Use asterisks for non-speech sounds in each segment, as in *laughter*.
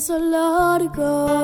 hizo largo.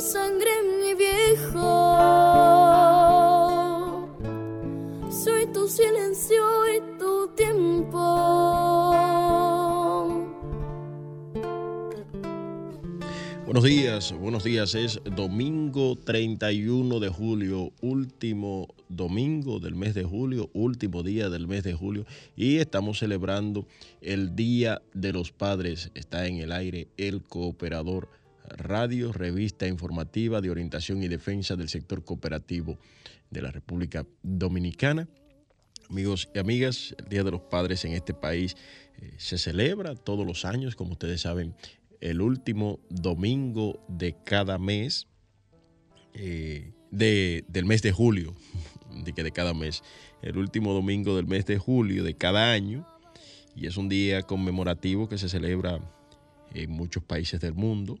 sangre, mi viejo. Soy tu silencio y tu tiempo. Buenos días, buenos días. Es domingo 31 de julio, último domingo del mes de julio, último día del mes de julio, y estamos celebrando el Día de los Padres. Está en el aire el cooperador radio, revista informativa de orientación y defensa del sector cooperativo de la República Dominicana. Amigos y amigas, el Día de los Padres en este país eh, se celebra todos los años, como ustedes saben, el último domingo de cada mes, eh, del mes de julio, de de cada mes, el último domingo del mes de julio de cada año, y es un día conmemorativo que se celebra en muchos países del mundo,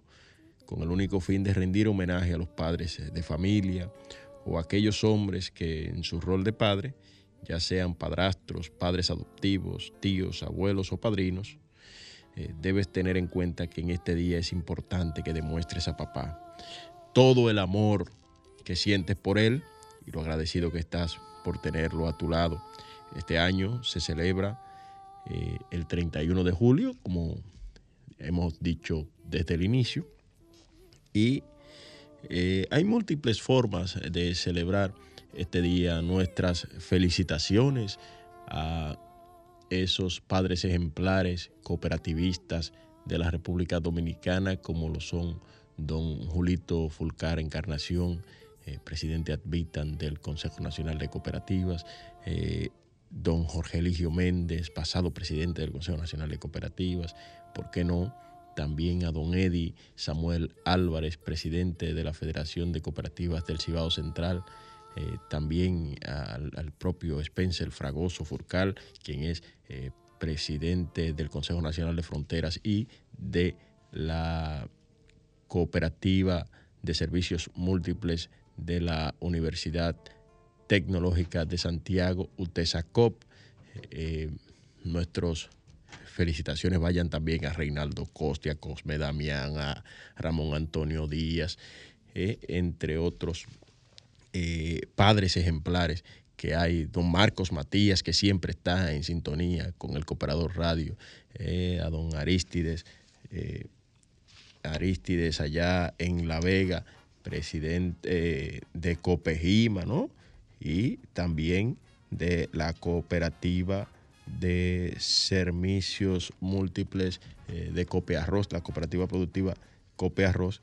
con el único fin de rendir homenaje a los padres de familia o a aquellos hombres que en su rol de padre, ya sean padrastros, padres adoptivos, tíos, abuelos o padrinos, eh, debes tener en cuenta que en este día es importante que demuestres a papá todo el amor que sientes por él y lo agradecido que estás por tenerlo a tu lado. Este año se celebra eh, el 31 de julio, como hemos dicho desde el inicio, y eh, hay múltiples formas de celebrar este día. Nuestras felicitaciones a esos padres ejemplares cooperativistas de la República Dominicana, como lo son don Julito Fulcar Encarnación, eh, presidente advitan del Consejo Nacional de Cooperativas, eh, don Jorge Eligio Méndez, pasado presidente del Consejo Nacional de Cooperativas, ¿por qué no? También a don Eddie Samuel Álvarez, presidente de la Federación de Cooperativas del Cibao Central, eh, también al, propio Spencer Fragoso Furcal, quien es eh, presidente del Consejo Nacional de Fronteras y de la Cooperativa de Servicios Múltiples de la Universidad Tecnológica de Santiago, UTESACOP. Eh, nuestros felicitaciones vayan también a Reinaldo Costia, Cosme Damián, a Ramón Antonio Díaz, entre otros eh, padres ejemplares que hay, don Marcos Matías, que siempre está en sintonía con el Cooperador Radio, eh, a don Aristides, eh, Aristides allá en La Vega, presidente de Copejima, ¿no? Y también de la cooperativa de servicios múltiples de Cope Arroz, la cooperativa productiva Cope Arroz,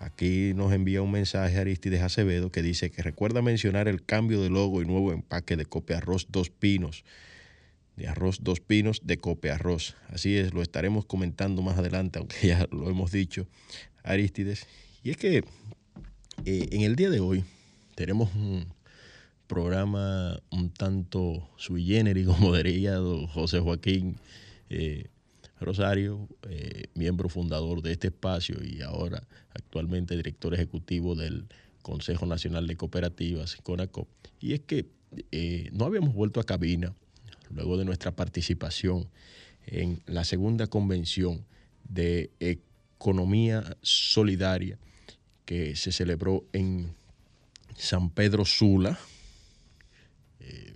Aquí nos envía un mensaje Aristides Acevedo que dice que recuerda mencionar el cambio de logo y nuevo empaque de Cope Arroz Dos Pinos, de Arroz Dos Pinos de Cope Arroz. Así es, lo estaremos comentando más adelante, aunque *laughs* ya lo hemos dicho, Aristides. Y es que eh, en el día de hoy tenemos un programa un tanto sui generis, *laughs* como diría José Joaquín. Eh, Rosario, eh, miembro fundador de este espacio y ahora actualmente director ejecutivo del Consejo Nacional de Cooperativas, CONACOP. Y es que eh, no habíamos vuelto a cabina luego de nuestra participación en la segunda convención de economía solidaria que se celebró en San Pedro Sula, eh,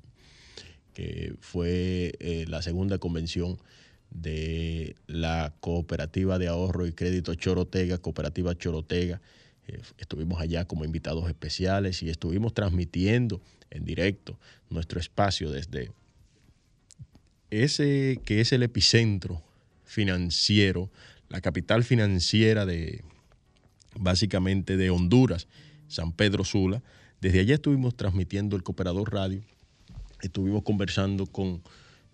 que fue la segunda convención de la cooperativa de ahorro y crédito Chorotega, cooperativa Chorotega. Eh, estuvimos allá como invitados especiales y estuvimos transmitiendo en directo nuestro espacio desde ese que es el epicentro financiero, la capital financiera de básicamente de Honduras, San Pedro Sula. Desde allá estuvimos transmitiendo el Cooperador Radio, estuvimos conversando con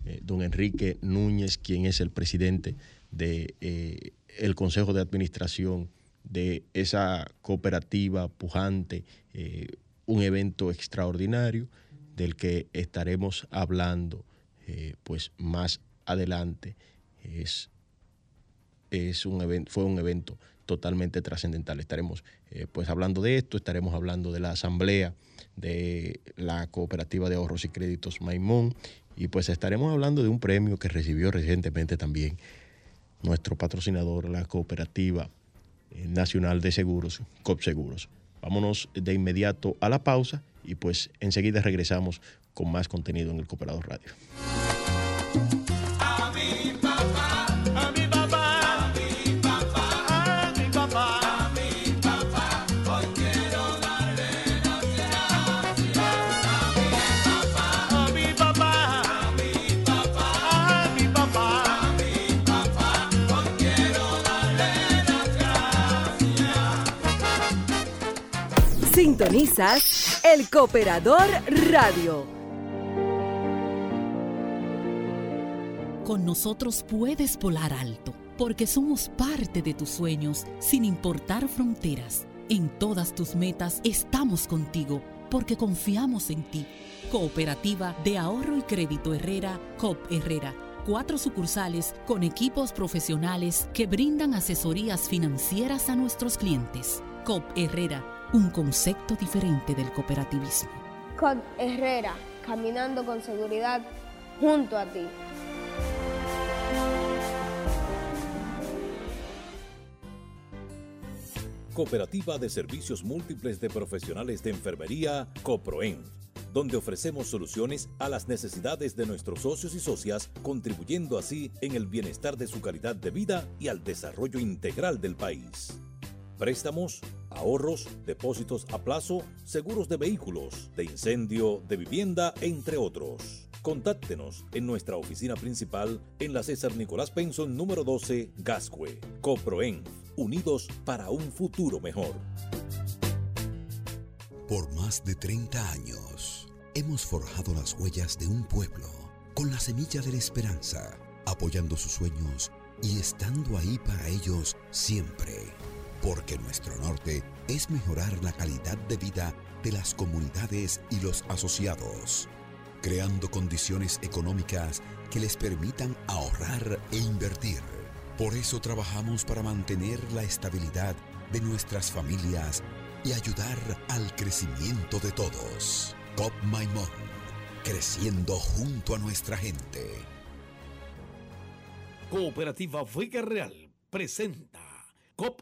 eh, don Enrique Núñez, quien es el presidente del de, eh, el Consejo de Administración de esa cooperativa pujante, eh, un evento extraordinario del que estaremos hablando pues más adelante. Es, es un evento, fue un evento totalmente trascendental. Estaremos pues hablando de esto, estaremos hablando de la asamblea de la cooperativa de ahorros y créditos Maimón y pues estaremos hablando de un premio que recibió recientemente también nuestro patrocinador, la Cooperativa eh, Nacional de Seguros, COP Seguros. Vámonos de inmediato a la pausa y pues enseguida regresamos con más contenido en el Cooperador Radio. El Cooperador Radio. Con nosotros puedes volar alto, porque somos parte de tus sueños, sin importar fronteras. En todas tus metas estamos contigo, porque confiamos en ti. Cooperativa de Ahorro y Crédito Herrera, COP Herrera cuatro sucursales con equipos profesionales que brindan asesorías financieras a nuestros clientes. COP Herrera, un concepto diferente del cooperativismo. COP Herrera, caminando con seguridad junto a ti. Cooperativa de Servicios Múltiples de Profesionales de Enfermería, COPROEN donde ofrecemos soluciones a las necesidades de nuestros socios y socias, contribuyendo así en el bienestar de su calidad de vida y al desarrollo integral del país. Préstamos, ahorros, depósitos a plazo, seguros de vehículos, de incendio, de vivienda, entre otros. Contáctenos en nuestra oficina principal en la César Nicolás Penson número 12, Gascue. Coproen, unidos para un futuro mejor. Por más de 30 años, hemos forjado las huellas de un pueblo con la semilla de la esperanza, apoyando sus sueños y estando ahí para ellos siempre. Porque nuestro norte es mejorar la calidad de vida de las comunidades y los asociados, creando condiciones económicas que les permitan ahorrar e invertir. Por eso trabajamos para mantener la estabilidad de nuestras familias y ayudar al crecimiento de todos. COP Maimón, creciendo junto a nuestra gente. Cooperativa Vega Real presenta COP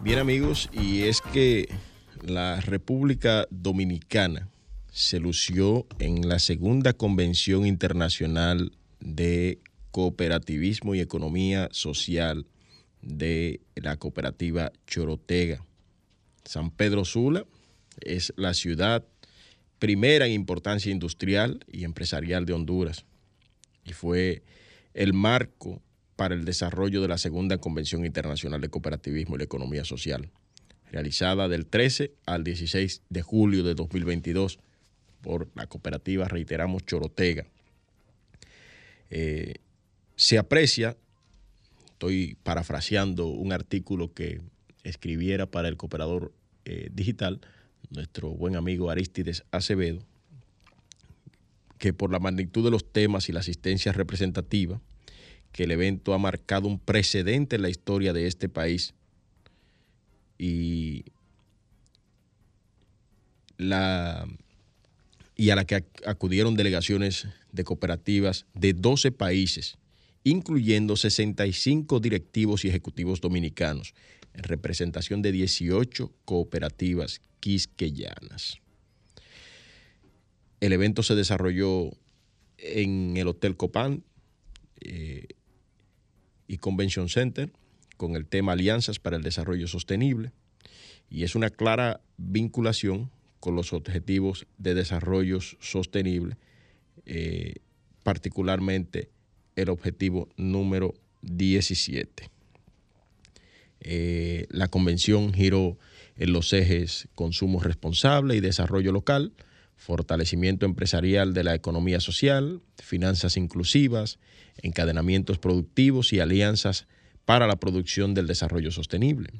Bien amigos, y es que la República Dominicana se lució en la segunda Convención Internacional de Cooperativismo y Economía Social de la cooperativa Chorotega. San Pedro Sula es la ciudad primera en importancia industrial y empresarial de Honduras y fue el marco para el desarrollo de la Segunda Convención Internacional de Cooperativismo y la Economía Social, realizada del 13 al 16 de julio de 2022 por la cooperativa, reiteramos, Chorotega. Eh, se aprecia, estoy parafraseando un artículo que escribiera para el cooperador eh, digital, nuestro buen amigo Aristides Acevedo, que por la magnitud de los temas y la asistencia representativa, que el evento ha marcado un precedente en la historia de este país y, la, y a la que acudieron delegaciones de cooperativas de 12 países, incluyendo 65 directivos y ejecutivos dominicanos, en representación de 18 cooperativas quisqueyanas. El evento se desarrolló en el Hotel Copán, eh, y Convention Center con el tema Alianzas para el Desarrollo Sostenible y es una clara vinculación con los objetivos de desarrollo sostenible, eh, particularmente el objetivo número 17. Eh, la convención giró en los ejes consumo responsable y desarrollo local, fortalecimiento empresarial de la economía social, finanzas inclusivas, encadenamientos productivos y alianzas para la producción del desarrollo sostenible.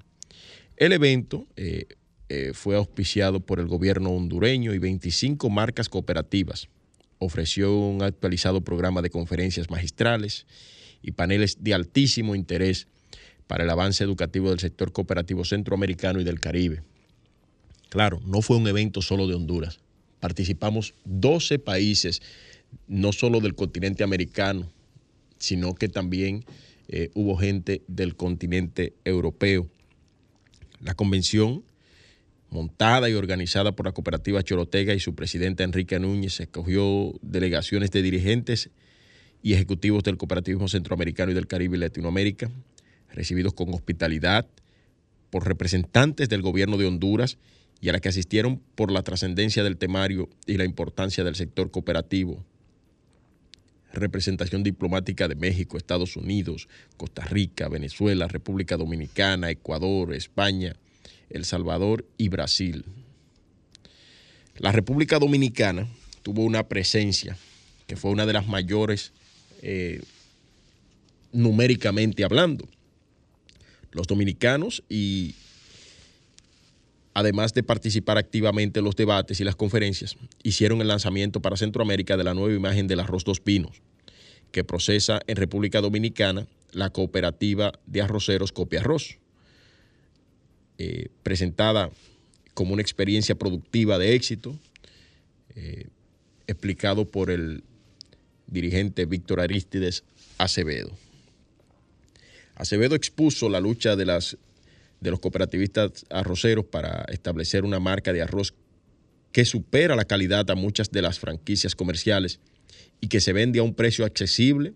El evento eh, eh, fue auspiciado por el gobierno hondureño y 25 marcas cooperativas. Ofreció un actualizado programa de conferencias magistrales y paneles de altísimo interés para el avance educativo del sector cooperativo centroamericano y del Caribe. Claro, no fue un evento solo de Honduras. Participamos 12 países, no solo del continente americano, sino que también eh, hubo gente del continente europeo. La convención, montada y organizada por la cooperativa Chorotega y su presidenta Enrique Núñez, escogió delegaciones de dirigentes y ejecutivos del cooperativismo centroamericano y del Caribe y Latinoamérica, recibidos con hospitalidad por representantes del gobierno de Honduras y a la que asistieron por la trascendencia del temario y la importancia del sector cooperativo. Representación diplomática de México, Estados Unidos, Costa Rica, Venezuela, República Dominicana, Ecuador, España, El Salvador y Brasil. La República Dominicana tuvo una presencia que fue una de las mayores eh, numéricamente hablando. Los dominicanos y además de participar activamente en los debates y las conferencias, hicieron el lanzamiento para Centroamérica de la nueva imagen del arroz dos pinos, que procesa en República Dominicana la cooperativa de arroceros Copia Arroz, eh, presentada como una experiencia productiva de éxito, eh, explicado por el dirigente Víctor Aristides Acevedo. Acevedo expuso la lucha de, las, de los cooperativistas arroceros para establecer una marca de arroz que supera la calidad a muchas de las franquicias comerciales y que se vende a un precio accesible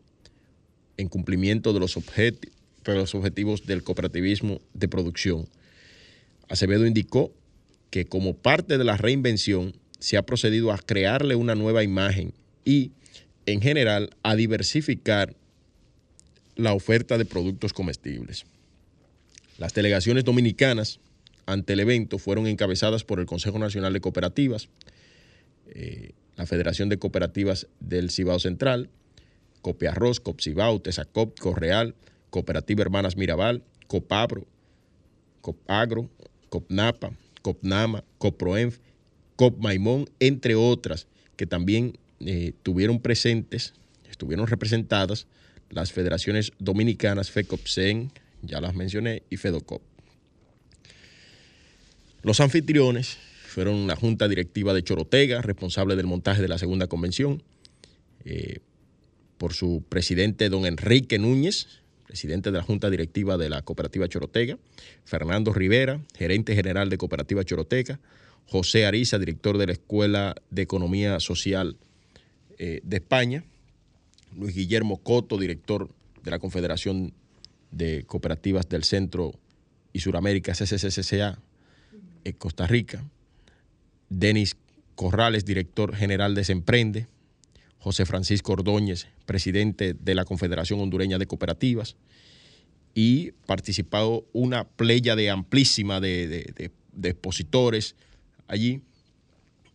en cumplimiento de los, objetivos del cooperativismo de producción. Acevedo indicó que como parte de la reinvención se ha procedido a crearle una nueva imagen y en general a diversificar la oferta de productos comestibles. Las delegaciones dominicanas ante el evento fueron encabezadas por el Consejo Nacional de Cooperativas, eh, la Federación de Cooperativas del Cibao Central, Copiarroz, Copcibao, Tesacop, Correal, Cooperativa Hermanas Mirabal, Copabro, Copagro, Copnapa, Copnama, Coproenf, Copmaimón, entre otras, que también eh, tuvieron presentes, estuvieron representadas las federaciones dominicanas FECOPSEN, ya las mencioné, y FEDOCOP. Los anfitriones fueron la Junta Directiva de Chorotega, responsable del montaje de la segunda convención, eh, por su presidente don Enrique Núñez, presidente de la Junta Directiva de la Cooperativa Chorotega, Fernando Rivera, gerente general de Cooperativa Chorotega, José Ariza, director de la Escuela de Economía Social eh, de España, Luis Guillermo Coto, director de la Confederación de Cooperativas del Centro y Suramérica, CCCCA, en Costa Rica, Denis Corrales, director general de Semprende, José Francisco Ordóñez, presidente de la Confederación Hondureña de Cooperativas, y participado una playa de amplísima de expositores allí.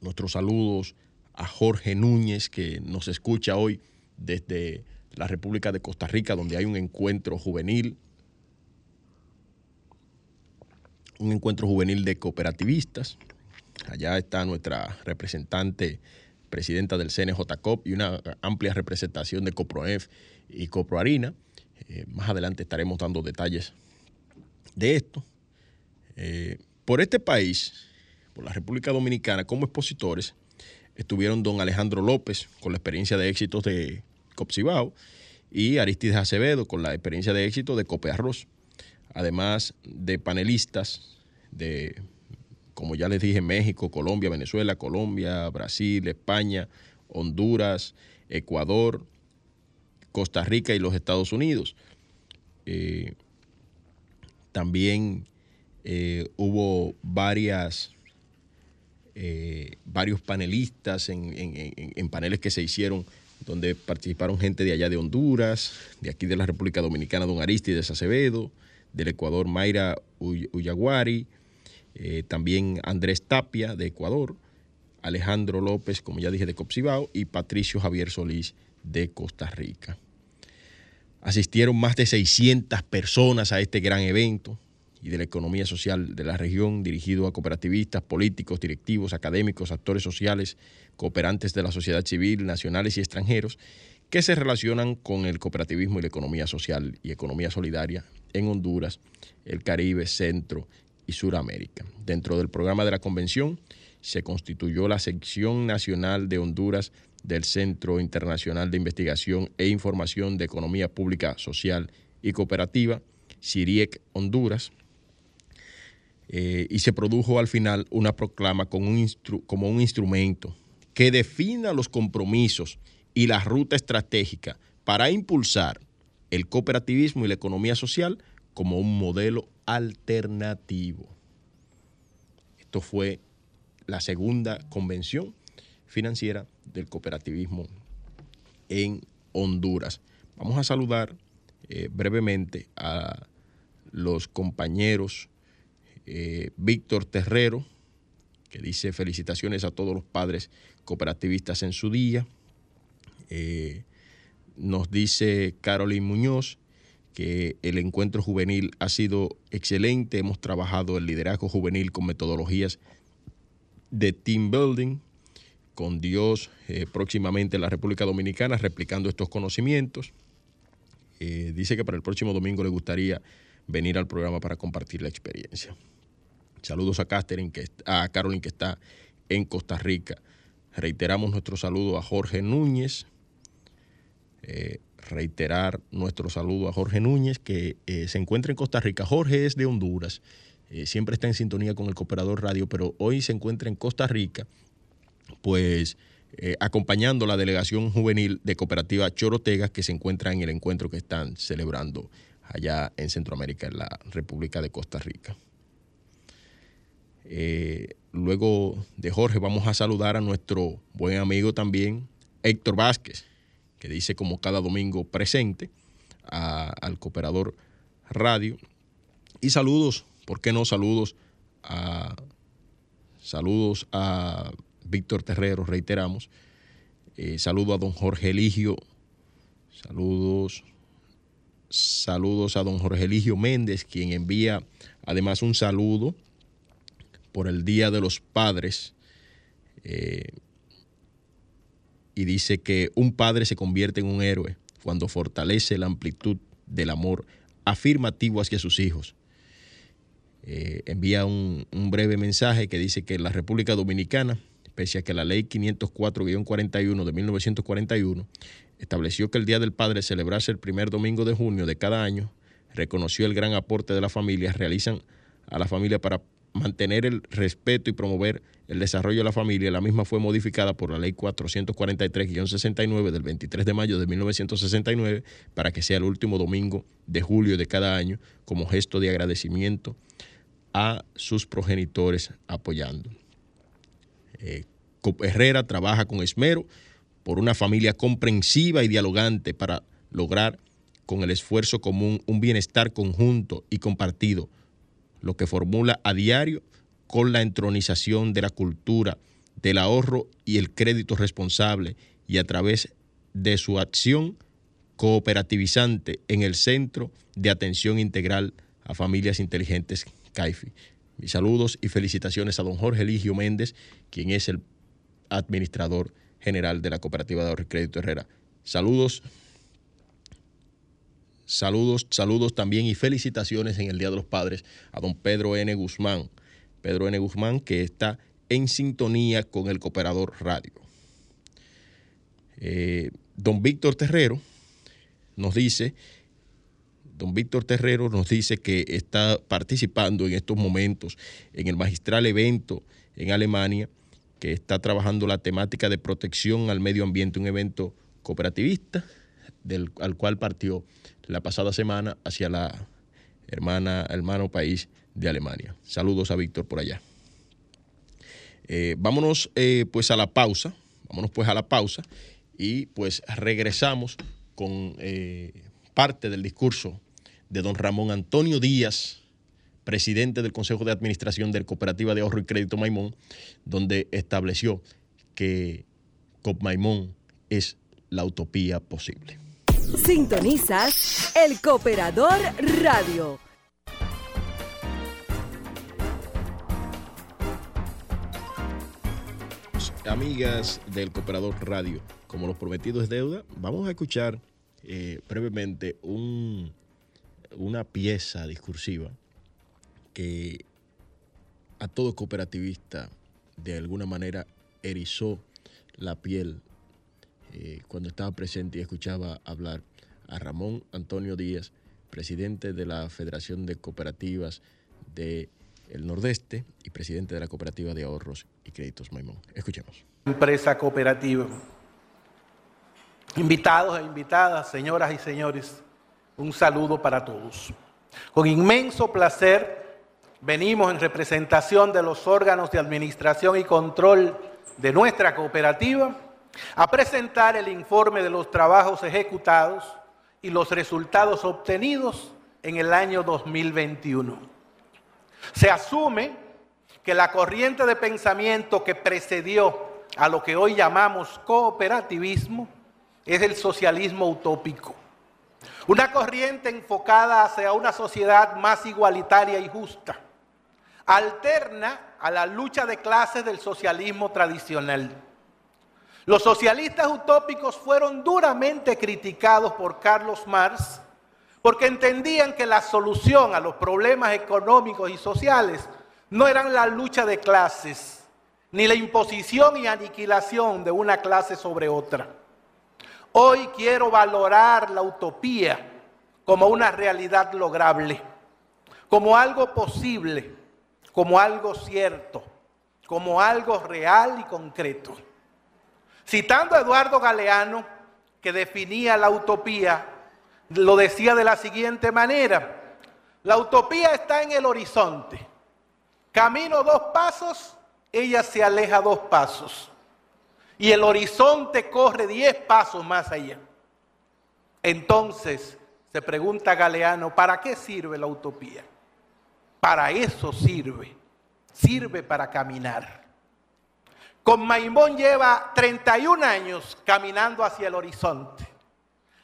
Nuestros saludos a Jorge Núñez, que nos escucha hoy desde la República de Costa Rica, donde hay un encuentro juvenil, un encuentro juvenil de cooperativistas. Allá está nuestra representante, presidenta del CNJCOP y una amplia representación de CoproEF y CoproArina. Eh, más adelante estaremos dando detalles de esto. Eh, por este país, por la República Dominicana, como expositores, estuvieron don Alejandro López con la experiencia de éxitos de Copcibao y Aristides Acevedo con la experiencia de éxito de Cope Arroz. Además de panelistas de, como ya les dije, México, Colombia, Venezuela, Colombia, Brasil, España, Honduras, Ecuador, Costa Rica y los Estados Unidos. Eh, también eh, hubo varias eh, varios panelistas en, paneles que se hicieron donde participaron gente de allá de Honduras, de aquí de la República Dominicana, don Aristides Acevedo, del Ecuador Mayra Uyaguari, eh, también Andrés Tapia de Ecuador, Alejandro López, como ya dije, de Copsibao, y Patricio Javier Solís de Costa Rica. Asistieron más de 600 personas a este gran evento y de la economía social de la región, dirigido a cooperativistas, políticos, directivos, académicos, actores sociales, cooperantes de la sociedad civil, nacionales y extranjeros, que se relacionan con el cooperativismo y la economía social y economía solidaria en Honduras, el Caribe, Centro y Suramérica. Dentro del programa de la convención se constituyó la sección nacional de Honduras del Centro Internacional de Investigación e Información de Economía Pública, Social y Cooperativa, CIRIEC Honduras, eh, y se produjo al final una proclama como un instrumento que defina los compromisos y la ruta estratégica para impulsar el cooperativismo y la economía social como un modelo alternativo. Esto fue la segunda convención financiera del cooperativismo en Honduras. Vamos a saludar eh, brevemente a los compañeros eh, Víctor Terrero, que dice felicitaciones a todos los padres cooperativistas en su día. Eh, nos dice Carolyn Muñoz que el encuentro juvenil ha sido excelente. Hemos trabajado el liderazgo juvenil con metodologías de team building, con Dios eh, próximamente en la República Dominicana, replicando estos conocimientos. Eh, dice que para el próximo domingo le gustaría venir al programa para compartir la experiencia. Saludos a Catherine, que, a Carolyn que está en Costa Rica. Reiteramos nuestro saludo a Jorge Núñez. Eh, reiterar nuestro saludo a Jorge Núñez, que se encuentra en Costa Rica. Jorge es de Honduras eh, siempre está en sintonía con el Cooperador Radio, pero hoy se encuentra en Costa Rica, pues eh, acompañando la delegación juvenil de Cooperativa Chorotega, que se encuentra en el encuentro que están celebrando allá en Centroamérica, en la República de Costa Rica. Eh, luego de Jorge vamos a saludar a nuestro buen amigo también, Héctor Vázquez, que dice como cada domingo presente al Cooperador Radio. Y saludos ¿por qué no? Saludos a, saludos a Víctor Terrero, reiteramos. Eh, saludo a don Jorge Eligio. Saludos. Saludos a don Jorge Eligio Méndez, quien envía además un saludo por el Día de los Padres. Eh, y dice que un padre se convierte en un héroe cuando fortalece la amplitud del amor afirmativo hacia sus hijos eh, envía un, breve mensaje que dice que la República Dominicana, pese a que la ley 504-41 de 1941 estableció que el Día del Padre celebrase el primer domingo de junio de cada año, reconoció el gran aporte de las familias, realizan a la familia para mantener el respeto y promover el desarrollo de la familia. La misma fue modificada por la ley 443-69 del 23 de mayo de 1969 para que sea el último domingo de julio de cada año como gesto de agradecimiento a sus progenitores apoyando. Eh, Herrera trabaja con esmero por una familia comprensiva y dialogante para lograr con el esfuerzo común un bienestar conjunto y compartido, lo que formula a diario con la entronización de la cultura, del ahorro y el crédito responsable y a través de su acción cooperativizante en el Centro de Atención Integral a Familias Inteligentes CAIFI. Mis saludos y felicitaciones a don Jorge Eligio Méndez, quien es el administrador general de la Cooperativa de Ahorro Crédito Herrera. Saludos, saludos, saludos también y felicitaciones en el Día de los Padres a don Pedro N. Guzmán. Pedro N. Guzmán que está en sintonía con el Cooperador Radio. Eh, don Víctor Terrero nos dice Don Víctor Terrero nos dice que está participando en estos momentos en el magistral evento en Alemania, que está trabajando la temática de protección al medio ambiente, un evento cooperativista del, al cual partió la pasada semana hacia la hermana, hermano país de Alemania. Saludos a Víctor por allá. Eh, vámonos eh, pues a la pausa, vámonos pues a la pausa y pues regresamos con eh, parte del discurso de don Ramón Antonio Díaz, presidente del Consejo de Administración del Cooperativa de Ahorro y Crédito Maimón, donde estableció que COP Maimón es la utopía posible. Sintonizas el Cooperador Radio. Amigas del Cooperador Radio, como los prometidos es deuda, vamos a escuchar eh, brevemente un, una pieza discursiva que a todo cooperativista de alguna manera erizó la piel eh, cuando estaba presente y escuchaba hablar a Ramón Antonio Díaz, presidente de la Federación de Cooperativas del Nordeste y presidente de la Cooperativa de Ahorros y Créditos Maimón. Escuchemos. Empresa cooperativa. Invitados e invitadas, señoras y señores, un saludo para todos. Con inmenso placer venimos en representación de los órganos de administración y control de nuestra cooperativa a presentar el informe de los trabajos ejecutados y los resultados obtenidos en el año 2021. Se asume que la corriente de pensamiento que precedió a lo que hoy llamamos cooperativismo es el socialismo utópico. Una corriente enfocada hacia una sociedad más igualitaria y justa, alterna a la lucha de clases del socialismo tradicional. Los socialistas utópicos fueron duramente criticados por Carlos Marx porque entendían que la solución a los problemas económicos y sociales no eran la lucha de clases, ni la imposición y aniquilación de una clase sobre otra. Hoy quiero valorar la utopía como una realidad lograble, como algo posible, como algo cierto, como algo real y concreto. Citando a Eduardo Galeano, que definía la utopía, lo decía de la siguiente manera, la utopía está en el horizonte. Camino dos pasos, ella se aleja dos pasos. Y el horizonte corre diez pasos más allá. Entonces, se pregunta Galeano, ¿para qué sirve la utopía? Para eso sirve. Sirve para caminar. Con Maimón lleva 31 años caminando hacia el horizonte,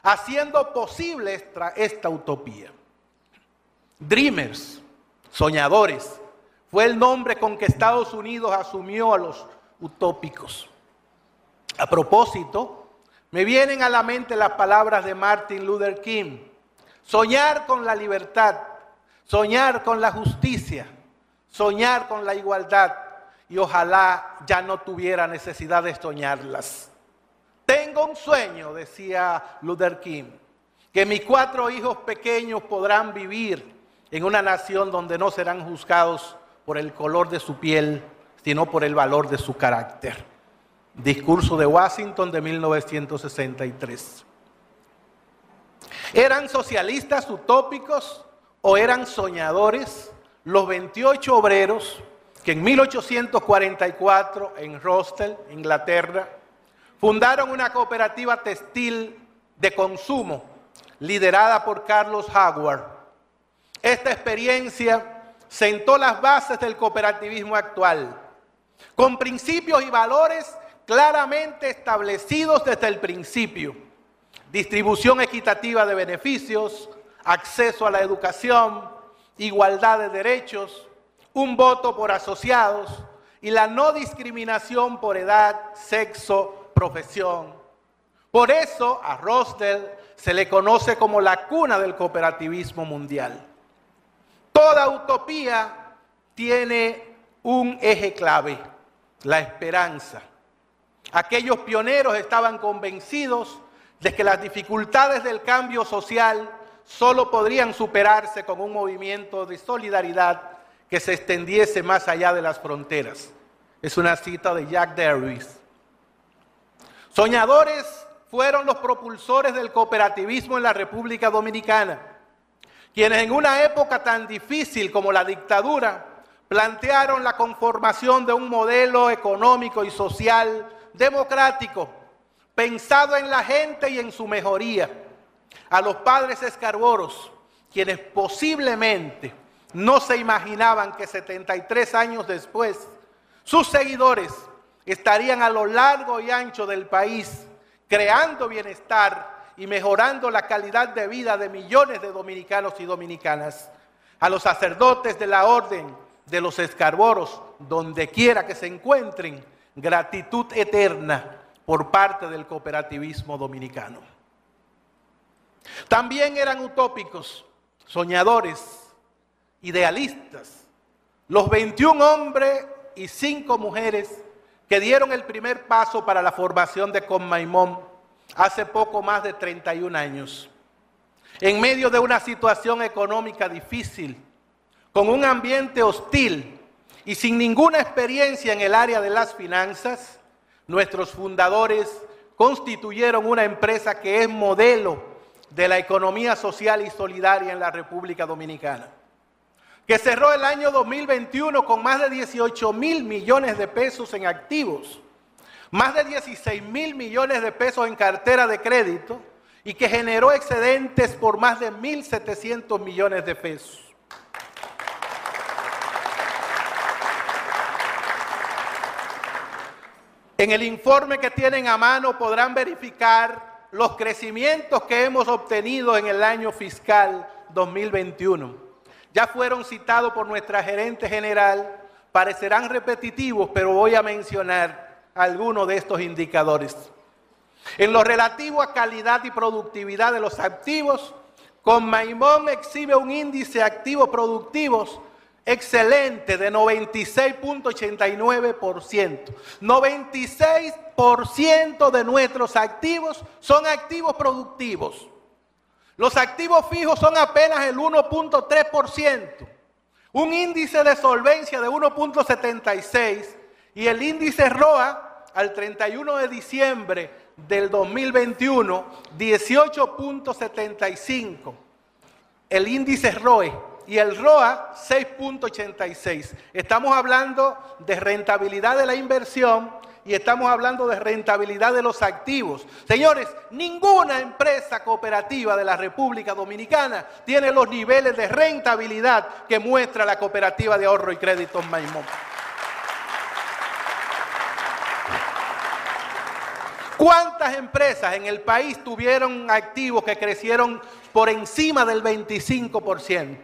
haciendo posible esta, esta utopía. Dreamers, soñadores, fue el nombre con que Estados Unidos asumió a los utópicos. A propósito, me vienen a la mente las palabras de Martin Luther King. Soñar con la libertad, soñar con la justicia, soñar con la igualdad y ojalá ya no tuviera necesidad de soñarlas. Tengo un sueño, decía Luther King, que mis cuatro hijos pequeños podrán vivir en una nación donde no serán juzgados por el color de su piel, sino por el valor de su carácter. Discurso de Washington de 1963. ¿Eran socialistas utópicos o eran soñadores los 28 obreros que en 1844 en Rostel, Inglaterra, fundaron una cooperativa textil de consumo liderada por Carlos Howard. Esta experiencia sentó las bases del cooperativismo actual, con principios y valores claramente establecidos desde el principio. Distribución equitativa de beneficios, acceso a la educación, igualdad de derechos, un voto por asociados y la no discriminación por edad, sexo, profesión. Por eso a Rostel se le conoce como la cuna del cooperativismo mundial. Toda utopía tiene un eje clave, la esperanza. Aquellos pioneros estaban convencidos de que las dificultades del cambio social solo podrían superarse con un movimiento de solidaridad que se extendiese más allá de las fronteras. Es una cita de Jack Darvis. Soñadores fueron los propulsores del cooperativismo en la República Dominicana, quienes en una época tan difícil como la dictadura plantearon la conformación de un modelo económico y social democrático, pensado en la gente y en su mejoría. A los padres escarboros, quienes posiblemente no se imaginaban que 73 años después sus seguidores estarían a lo largo y ancho del país creando bienestar y mejorando la calidad de vida de millones de dominicanos y dominicanas. A los sacerdotes de la orden de los escarboros, donde quiera que se encuentren, gratitud eterna por parte del cooperativismo dominicano. También eran utópicos, soñadores, idealistas, los 21 hombres y 5 mujeres que dieron el primer paso para la formación de Conmaimón hace poco más de 31 años. En medio de una situación económica difícil, con un ambiente hostil y sin ninguna experiencia en el área de las finanzas, nuestros fundadores constituyeron una empresa que es modelo de la economía social y solidaria en la República Dominicana, que cerró el año 2021 con más de 18 mil millones de pesos en activos, más de 16 mil millones de pesos en cartera de crédito y que generó excedentes por más de 1.700 millones de pesos. En el informe que tienen a mano podrán verificar los crecimientos que hemos obtenido en el año fiscal 2021. Ya fueron citados por nuestra gerente general, parecerán repetitivos, pero voy a mencionar algunos de estos indicadores. En lo relativo a calidad y productividad de los activos, con Maimón exhibe un índice de activos productivos excelente de 96.89%. 96% de nuestros activos son activos productivos. Los activos fijos son apenas el 1.3%. Un índice de solvencia de 1.76 y el índice ROA al 31 de diciembre del 2021 18.75. El índice ROE y el ROA 6.86. Estamos hablando de rentabilidad de la inversión y estamos hablando de rentabilidad de los activos. Señores, ninguna empresa cooperativa de la República Dominicana tiene los niveles de rentabilidad que muestra la cooperativa de ahorro y crédito Maimón. ¿Cuántas empresas en el país tuvieron activos que crecieron por encima del 25%?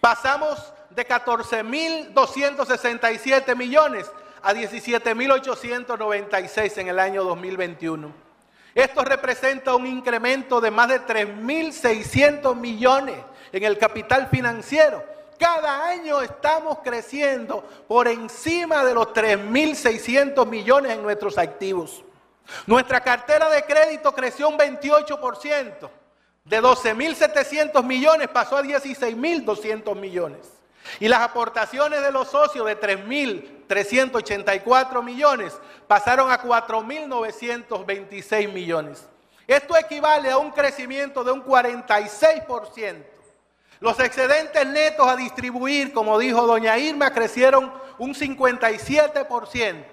Pasamos de 14.267 millones a 17.896 en el año 2021. Esto representa un incremento de más de 3.600 millones en el capital financiero. Cada año estamos creciendo por encima de los 3.600 millones en nuestros activos. Nuestra cartera de crédito creció un 28%. De 12.700 millones pasó a 16.200 millones. Y las aportaciones de los socios de 3.384 millones pasaron a 4.926 millones. Esto equivale a un crecimiento de un 46%. Los excedentes netos a distribuir, como dijo doña Irma, crecieron un 57%.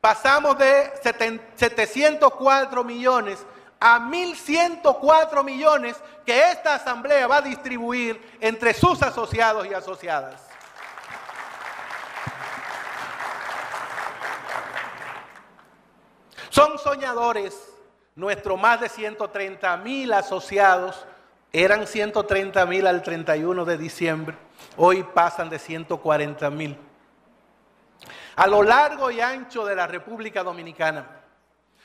Pasamos de 704 millones a 1.104 millones que esta asamblea va a distribuir entre sus asociados y asociadas. Son soñadores. Nuestros más de 130 mil asociados eran 130 mil al 31 de diciembre. Hoy pasan de 140 mil. A lo largo y ancho de la República Dominicana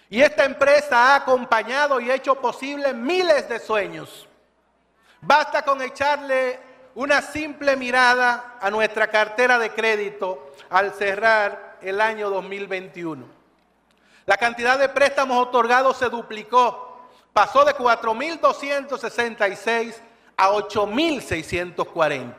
y esta empresa ha acompañado y hecho posible miles de sueños. Basta con echarle una simple mirada a nuestra cartera de crédito al cerrar el año 2021. La cantidad de préstamos otorgados se duplicó, pasó de 4.266 a 8.640.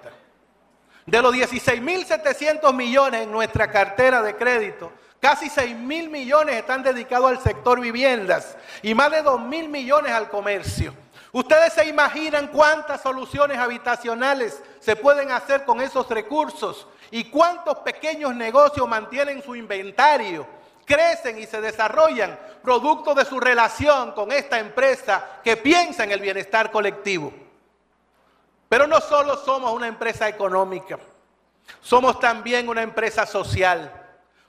De los 16.700 millones en nuestra cartera de crédito, Casi 6 mil millones están dedicados al sector viviendas y más de 2 mil millones al comercio. Ustedes se imaginan cuántas soluciones habitacionales se pueden hacer con esos recursos y cuántos pequeños negocios mantienen su inventario, crecen y se desarrollan producto de su relación con esta empresa que piensa en el bienestar colectivo. Pero no solo somos una empresa económica, somos también una empresa social,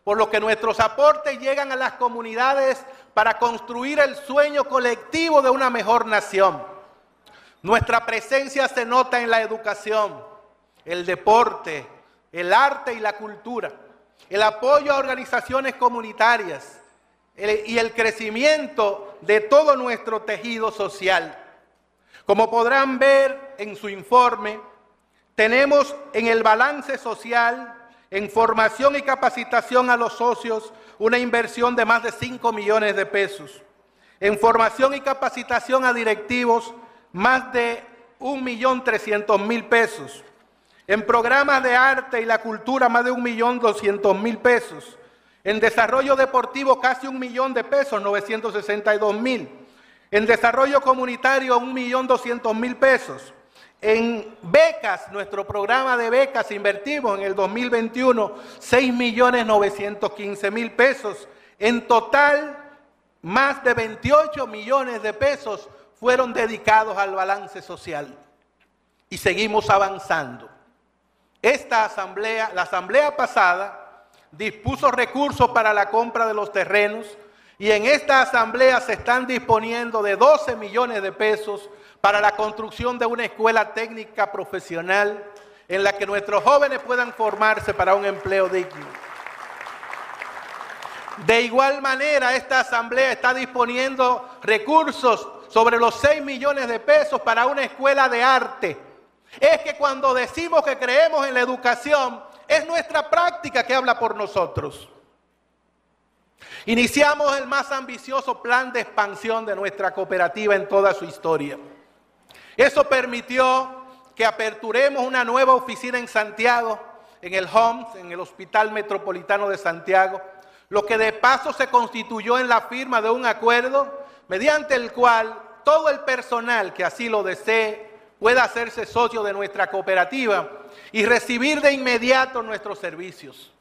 por lo que nuestros aportes llegan a las comunidades para construir el sueño colectivo de una mejor nación. Nuestra presencia se nota en la educación, el deporte, el arte y la cultura, el apoyo a organizaciones comunitarias y el crecimiento de todo nuestro tejido social. Como podrán ver en su informe, tenemos en el balance social, en formación y capacitación a los socios, una inversión de más de 5 millones de pesos. En formación y capacitación a directivos, más de 1.300.000 pesos. En programas de arte y la cultura, más de 1.200.000 pesos. En desarrollo deportivo, casi un millón de pesos, 962.000. En desarrollo comunitario, 1.200.000 pesos. En becas, nuestro programa de becas, invertimos en el 2021 6.915.000 pesos. En total, más de 28 millones de pesos fueron dedicados al balance social. Y seguimos avanzando. Esta asamblea, la asamblea pasada, dispuso recursos para la compra de los terrenos y en esta asamblea se están disponiendo de 12 millones de pesos para la construcción de una escuela técnica profesional en la que nuestros jóvenes puedan formarse para un empleo digno. De igual manera, esta asamblea está disponiendo recursos sobre los 6 millones de pesos para una escuela de arte. Es que cuando decimos que creemos en la educación, es nuestra práctica que habla por nosotros. Iniciamos el más ambicioso plan de expansión de nuestra cooperativa en toda su historia. Eso permitió que aperturemos una nueva oficina en Santiago, en el HOMS, en el Hospital Metropolitano de Santiago, lo que de paso se constituyó en la firma de un acuerdo mediante el cual todo el personal que así lo desee pueda hacerse socio de nuestra cooperativa y recibir de inmediato nuestros servicios.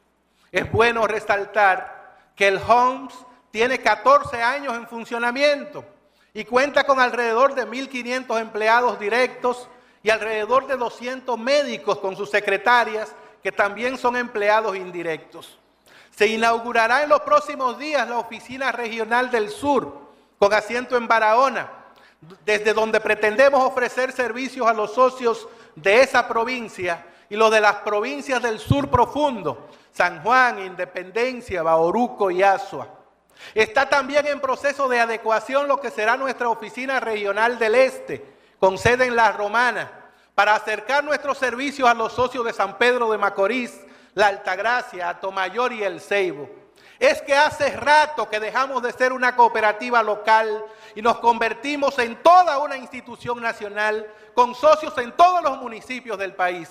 Es bueno resaltar que el HOMS tiene 14 años en funcionamiento y cuenta con alrededor de 1.500 empleados directos y alrededor de 200 médicos con sus secretarias que también son empleados indirectos. Se inaugurará en los próximos días la oficina regional del sur con asiento en Barahona desde donde pretendemos ofrecer servicios a los socios de esa provincia y los de las provincias del sur profundo, San Juan, Independencia, Bauruco y Asua. Está también en proceso de adecuación lo que será nuestra oficina regional del Este, con sede en La Romana, para acercar nuestros servicios a los socios de San Pedro de Macorís, La Altagracia, Atomayor y El Ceibo. Es que hace rato que dejamos de ser una cooperativa local y nos convertimos en toda una institución nacional con socios en todos los municipios del país.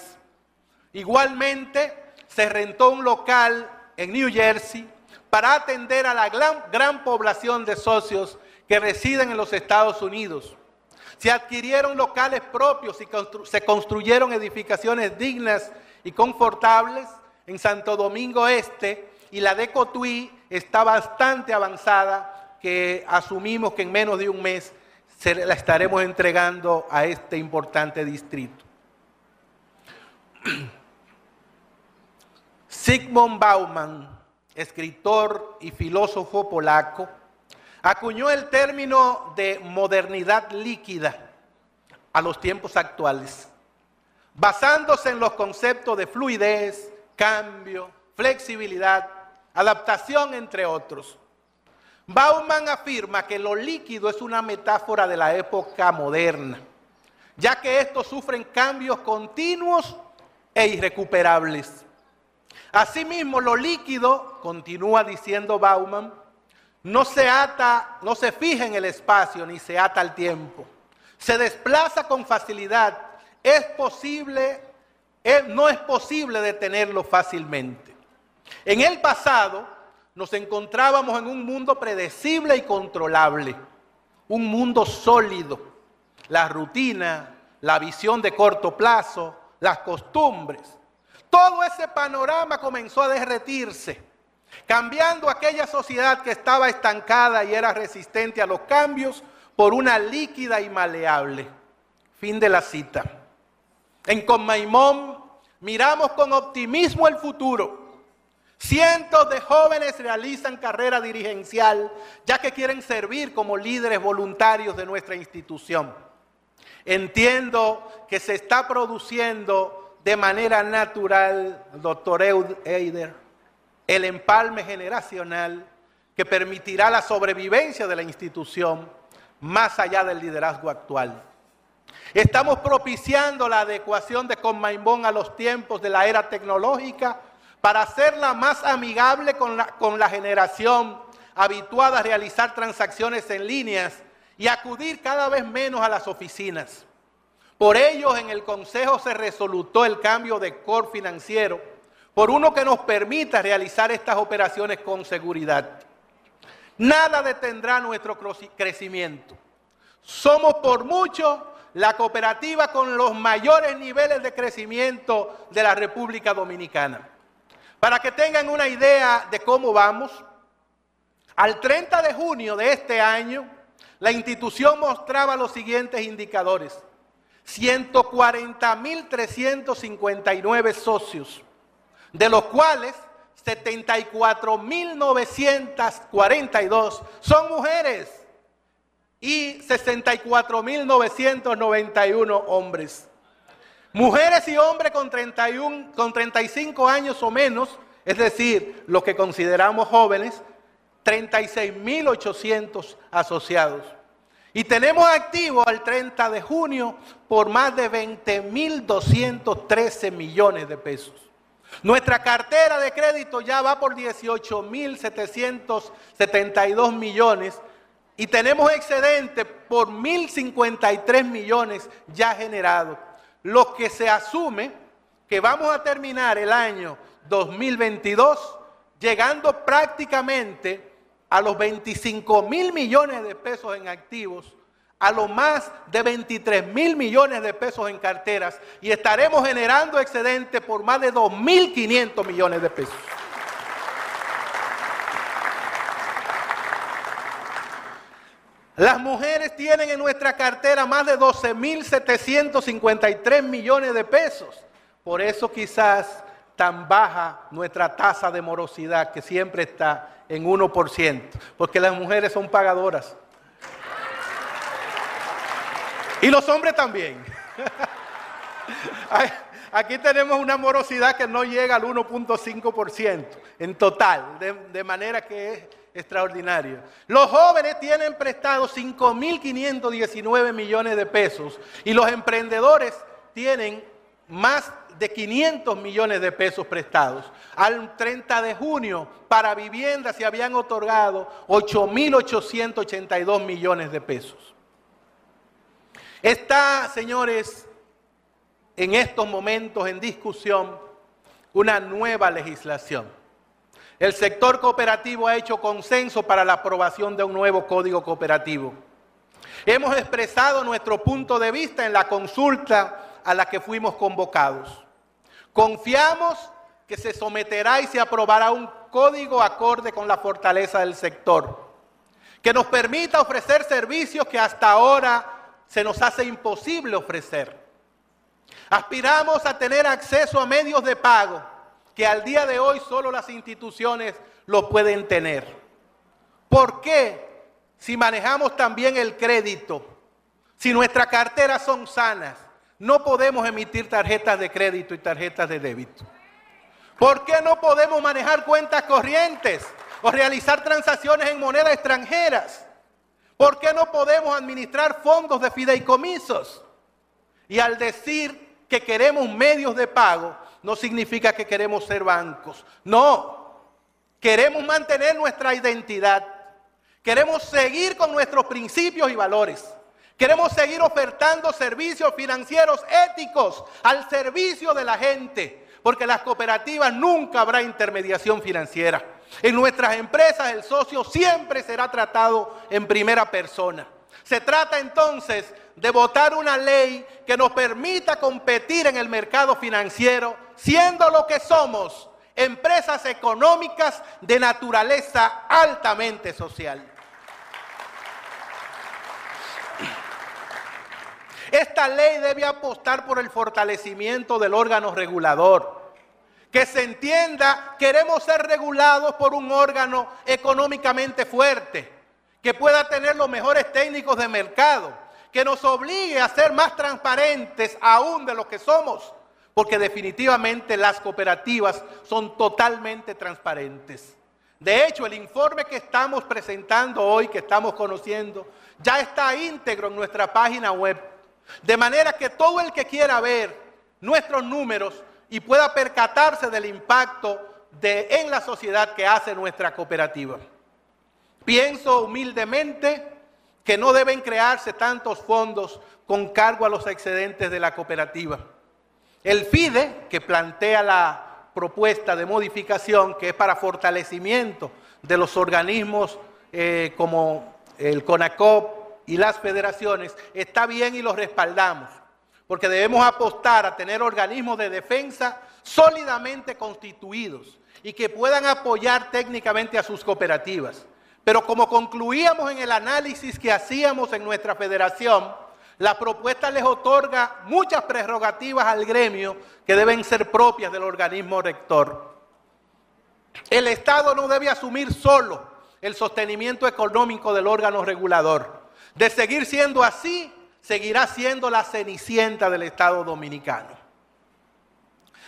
Igualmente, se rentó un local en New Jersey para atender a la gran, población de socios que residen en los Estados Unidos. Se adquirieron locales propios y se construyeron edificaciones dignas y confortables en Santo Domingo Este y la de Cotuí está bastante avanzada que asumimos que en menos de un mes se la estaremos entregando a este importante distrito. *clears throat* Sigmund Bauman, escritor y filósofo polaco, acuñó el término de modernidad líquida a los tiempos actuales, basándose en los conceptos de fluidez, cambio, flexibilidad, adaptación, entre otros. Bauman afirma que lo líquido es una metáfora de la época moderna, ya que estos sufren cambios continuos e irrecuperables. Asimismo, lo líquido, continúa diciendo Bauman, no se ata, no se fija en el espacio ni se ata al tiempo. Se desplaza con facilidad. Es posible, no es posible detenerlo fácilmente. En el pasado, nos encontrábamos en un mundo predecible y controlable, un mundo sólido, la rutina, la visión de corto plazo, las costumbres. Todo ese panorama comenzó a derretirse, cambiando aquella sociedad que estaba estancada y era resistente a los cambios por una líquida y maleable. Fin de la cita. En Conmaimón miramos con optimismo el futuro. Cientos de jóvenes realizan carrera dirigencial ya que quieren servir como líderes voluntarios de nuestra institución. Entiendo que se está produciendo de manera natural, doctor Eider, el empalme generacional que permitirá la sobrevivencia de la institución más allá del liderazgo actual. Estamos propiciando la adecuación de Conmaimbón a los tiempos de la era tecnológica para hacerla más amigable con la, generación habituada a realizar transacciones en líneas y acudir cada vez menos a las oficinas. Por ello, en el Consejo se resolutó el cambio de core financiero por uno que nos permita realizar estas operaciones con seguridad. Nada detendrá nuestro crecimiento. Somos por mucho la cooperativa con los mayores niveles de crecimiento de la República Dominicana. Para que tengan una idea de cómo vamos, al 30 de junio de este año, la institución mostraba los siguientes indicadores. 140.359 socios, de los cuales 74.942 son mujeres y 64.991 hombres. Mujeres y hombres con, 31, con 35 años o menos, es decir, los que consideramos jóvenes, 36.800 asociados. Y tenemos activo al 30 de junio por más de 20.213 millones de pesos. Nuestra cartera de crédito ya va por 18.772 millones y tenemos excedente por 1.053 millones ya generados, lo que se asume que vamos a terminar el año 2022 llegando prácticamente a los 25 mil millones de pesos en activos, a los más de 23 mil millones de pesos en carteras y estaremos generando excedente por más de 2.500 millones de pesos. Las mujeres tienen en nuestra cartera más de 12.753 millones de pesos. Por eso quizás tan baja nuestra tasa de morosidad que siempre está en 1%, porque las mujeres son pagadoras. Y los hombres también. *laughs* Aquí tenemos una morosidad que no llega al 1.5% en total, de, de, manera que extraordinario. Los jóvenes tienen prestados 5.519 millones de pesos y los emprendedores tienen más de 500 millones de pesos prestados. Al 30 de junio, para viviendas se habían otorgado 8.882 millones de pesos. Está, señores, en estos momentos en discusión una nueva legislación. El sector cooperativo ha hecho consenso para la aprobación de un nuevo código cooperativo. Hemos expresado nuestro punto de vista en la consulta a la que fuimos convocados. Confiamos que se someterá y se aprobará un código acorde con la fortaleza del sector, que nos permita ofrecer servicios que hasta ahora se nos hace imposible ofrecer. Aspiramos a tener acceso a medios de pago que al día de hoy solo las instituciones lo pueden tener. ¿Por qué? Si manejamos también el crédito, si nuestras carteras son sanas, no podemos emitir tarjetas de crédito y tarjetas de débito? ¿Por qué no podemos manejar cuentas corrientes o realizar transacciones en monedas extranjeras? ¿Por qué no podemos administrar fondos de fideicomisos? Y al decir que queremos medios de pago, no significa que queremos ser bancos. No, queremos mantener nuestra identidad. Queremos seguir con nuestros principios y valores. Queremos seguir ofertando servicios financieros éticos al servicio de la gente, porque las cooperativas nunca habrá intermediación financiera. En nuestras empresas el socio siempre será tratado en primera persona. Se trata entonces de votar una ley que nos permita competir en el mercado financiero, siendo lo que somos, empresas económicas de naturaleza altamente social. Esta ley debe apostar por el fortalecimiento del órgano regulador. Que se entienda, queremos ser regulados por un órgano económicamente fuerte, que pueda tener los mejores técnicos de mercado, que nos obligue a ser más transparentes aún de lo que somos, porque definitivamente las cooperativas son totalmente transparentes. De hecho, el informe que estamos presentando hoy, que estamos conociendo, ya está íntegro en nuestra página web. De manera que todo el que quiera ver nuestros números y pueda percatarse del impacto en la sociedad que hace nuestra cooperativa. Pienso humildemente que no deben crearse tantos fondos con cargo a los excedentes de la cooperativa. El FIDE, que plantea la propuesta de modificación, que es para fortalecimiento de los organismos eh, como el CONACOP y las federaciones, está bien y los respaldamos, porque debemos apostar a tener organismos de defensa sólidamente constituidos y que puedan apoyar técnicamente a sus cooperativas. Pero como concluíamos en el análisis que hacíamos en nuestra federación, la propuesta les otorga muchas prerrogativas al gremio que deben ser propias del organismo rector. El Estado no debe asumir solo el sostenimiento económico del órgano regulador. De seguir siendo así, seguirá siendo la cenicienta del Estado dominicano.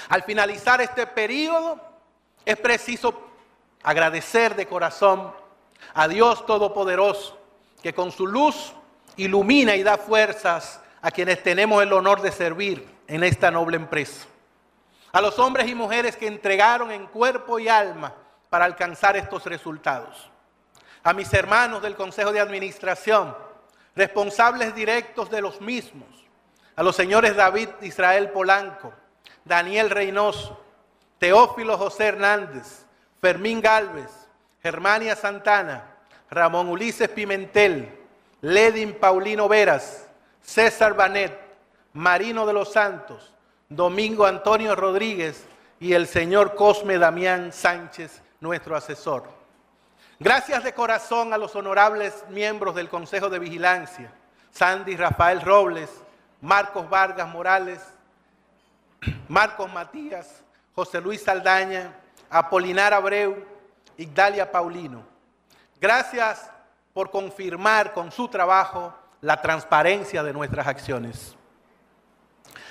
Al finalizar este periodo, es preciso agradecer de corazón a Dios Todopoderoso, que con su luz ilumina y da fuerzas a quienes tenemos el honor de servir en esta noble empresa. A los hombres y mujeres que entregaron en cuerpo y alma para alcanzar estos resultados. A mis hermanos del Consejo de Administración, responsables directos de los mismos. A los señores David Israel Polanco, Daniel Reynoso, Teófilo José Hernández, Fermín Galvez, Germania Santana, Ramón Ulises Pimentel, Ledin Paulino Veras, César Banet, Marino de los Santos, Domingo Antonio Rodríguez y el señor Cosme Damián Sánchez, nuestro asesor. Gracias de corazón a los honorables miembros del Consejo de Vigilancia, Sandy Rafael Robles, Marcos Vargas Morales, Marcos Matías, José Luis Saldaña, Apolinar Abreu, Igdalia Paulino. Gracias por confirmar con su trabajo la transparencia de nuestras acciones.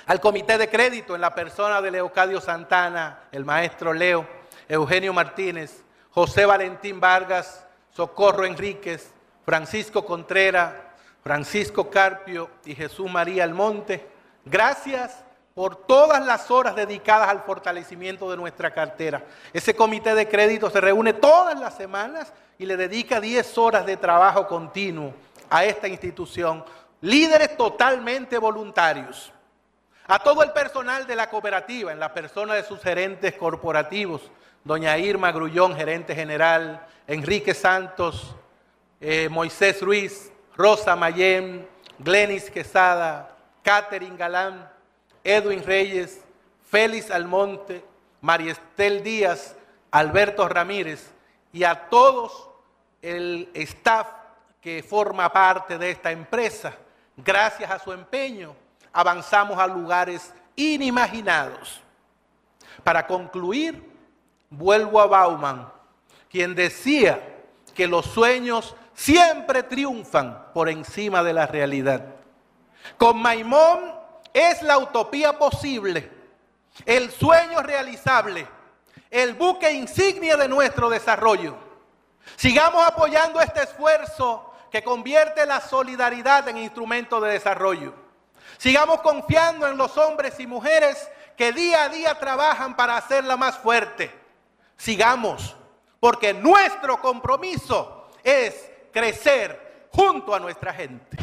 Al Comité de Crédito en la persona de Leocadio Santana, el maestro Leo, Eugenio Martínez, José Valentín Vargas, Socorro Enríquez, Francisco Contreras, Francisco Carpio y Jesús María Almonte. Gracias por todas las horas dedicadas al fortalecimiento de nuestra cartera. Ese comité de crédito se reúne todas las semanas y le dedica 10 horas de trabajo continuo a esta institución. Líderes totalmente voluntarios. A todo el personal de la cooperativa, en la persona de sus gerentes corporativos, doña Irma Grullón, gerente general, Enrique Santos, eh, Moisés Ruiz, Rosa Mayem, Glenis Quesada, Catherine Galán, Edwin Reyes, Félix Almonte, Mariestel Díaz, Alberto Ramírez y a todos el staff que forma parte de esta empresa. Gracias a su empeño avanzamos a lugares inimaginados. Para concluir, vuelvo a Bauman, quien decía que los sueños siempre triunfan por encima de la realidad. Con Maimón es la utopía posible, el sueño realizable, el buque insignia de nuestro desarrollo. Sigamos apoyando este esfuerzo que convierte la solidaridad en instrumento de desarrollo. Sigamos confiando en los hombres y mujeres que día a día trabajan para hacerla más fuerte. Sigamos, porque nuestro compromiso es crecer junto a nuestra gente.